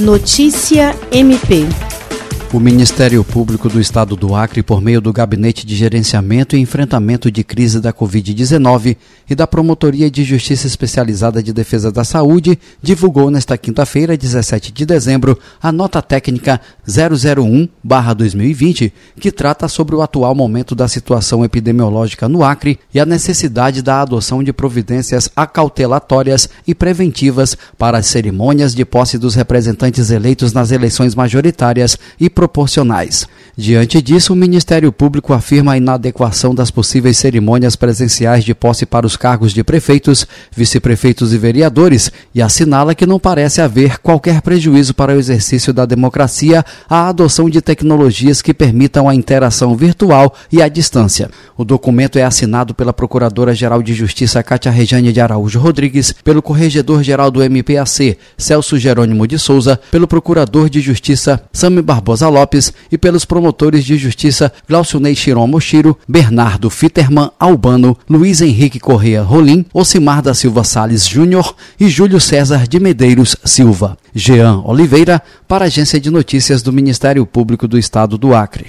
Notícia MP. O Ministério Público do Estado do Acre, por meio do Gabinete de Gerenciamento e Enfrentamento de Crise da Covid-19 e da Promotoria de Justiça Especializada de Defesa da Saúde, divulgou nesta quinta-feira, 17 de dezembro, a nota técnica 001-2020, que trata sobre o atual momento da situação epidemiológica no Acre e a necessidade da adoção de providências acautelatórias e preventivas para as cerimônias de posse dos representantes eleitos nas eleições majoritárias e proporcionais. Diante disso, o Ministério Público afirma a inadequação das possíveis cerimônias presenciais de posse para os cargos de prefeitos, vice-prefeitos e vereadores e assinala que não parece haver qualquer prejuízo para o exercício da democracia a adoção de tecnologias que permitam a interação virtual e à distância. O documento é assinado pela Procuradora-Geral de Justiça Cátia Rejane de Araújo Rodrigues, pelo Corregedor-Geral do MPAC, Celso Jerônimo de Souza, pelo Procurador de Justiça, Sami Barbosa Lopes e pelos promotores de justiça Glaucionei Chiron Mochiro, Bernardo Fitterman Albano, Luiz Henrique Correa Rolim, Ocimar da Silva Sales Júnior e Júlio César de Medeiros Silva. Jean Oliveira, para a Agência de Notícias do Ministério Público do Estado do Acre.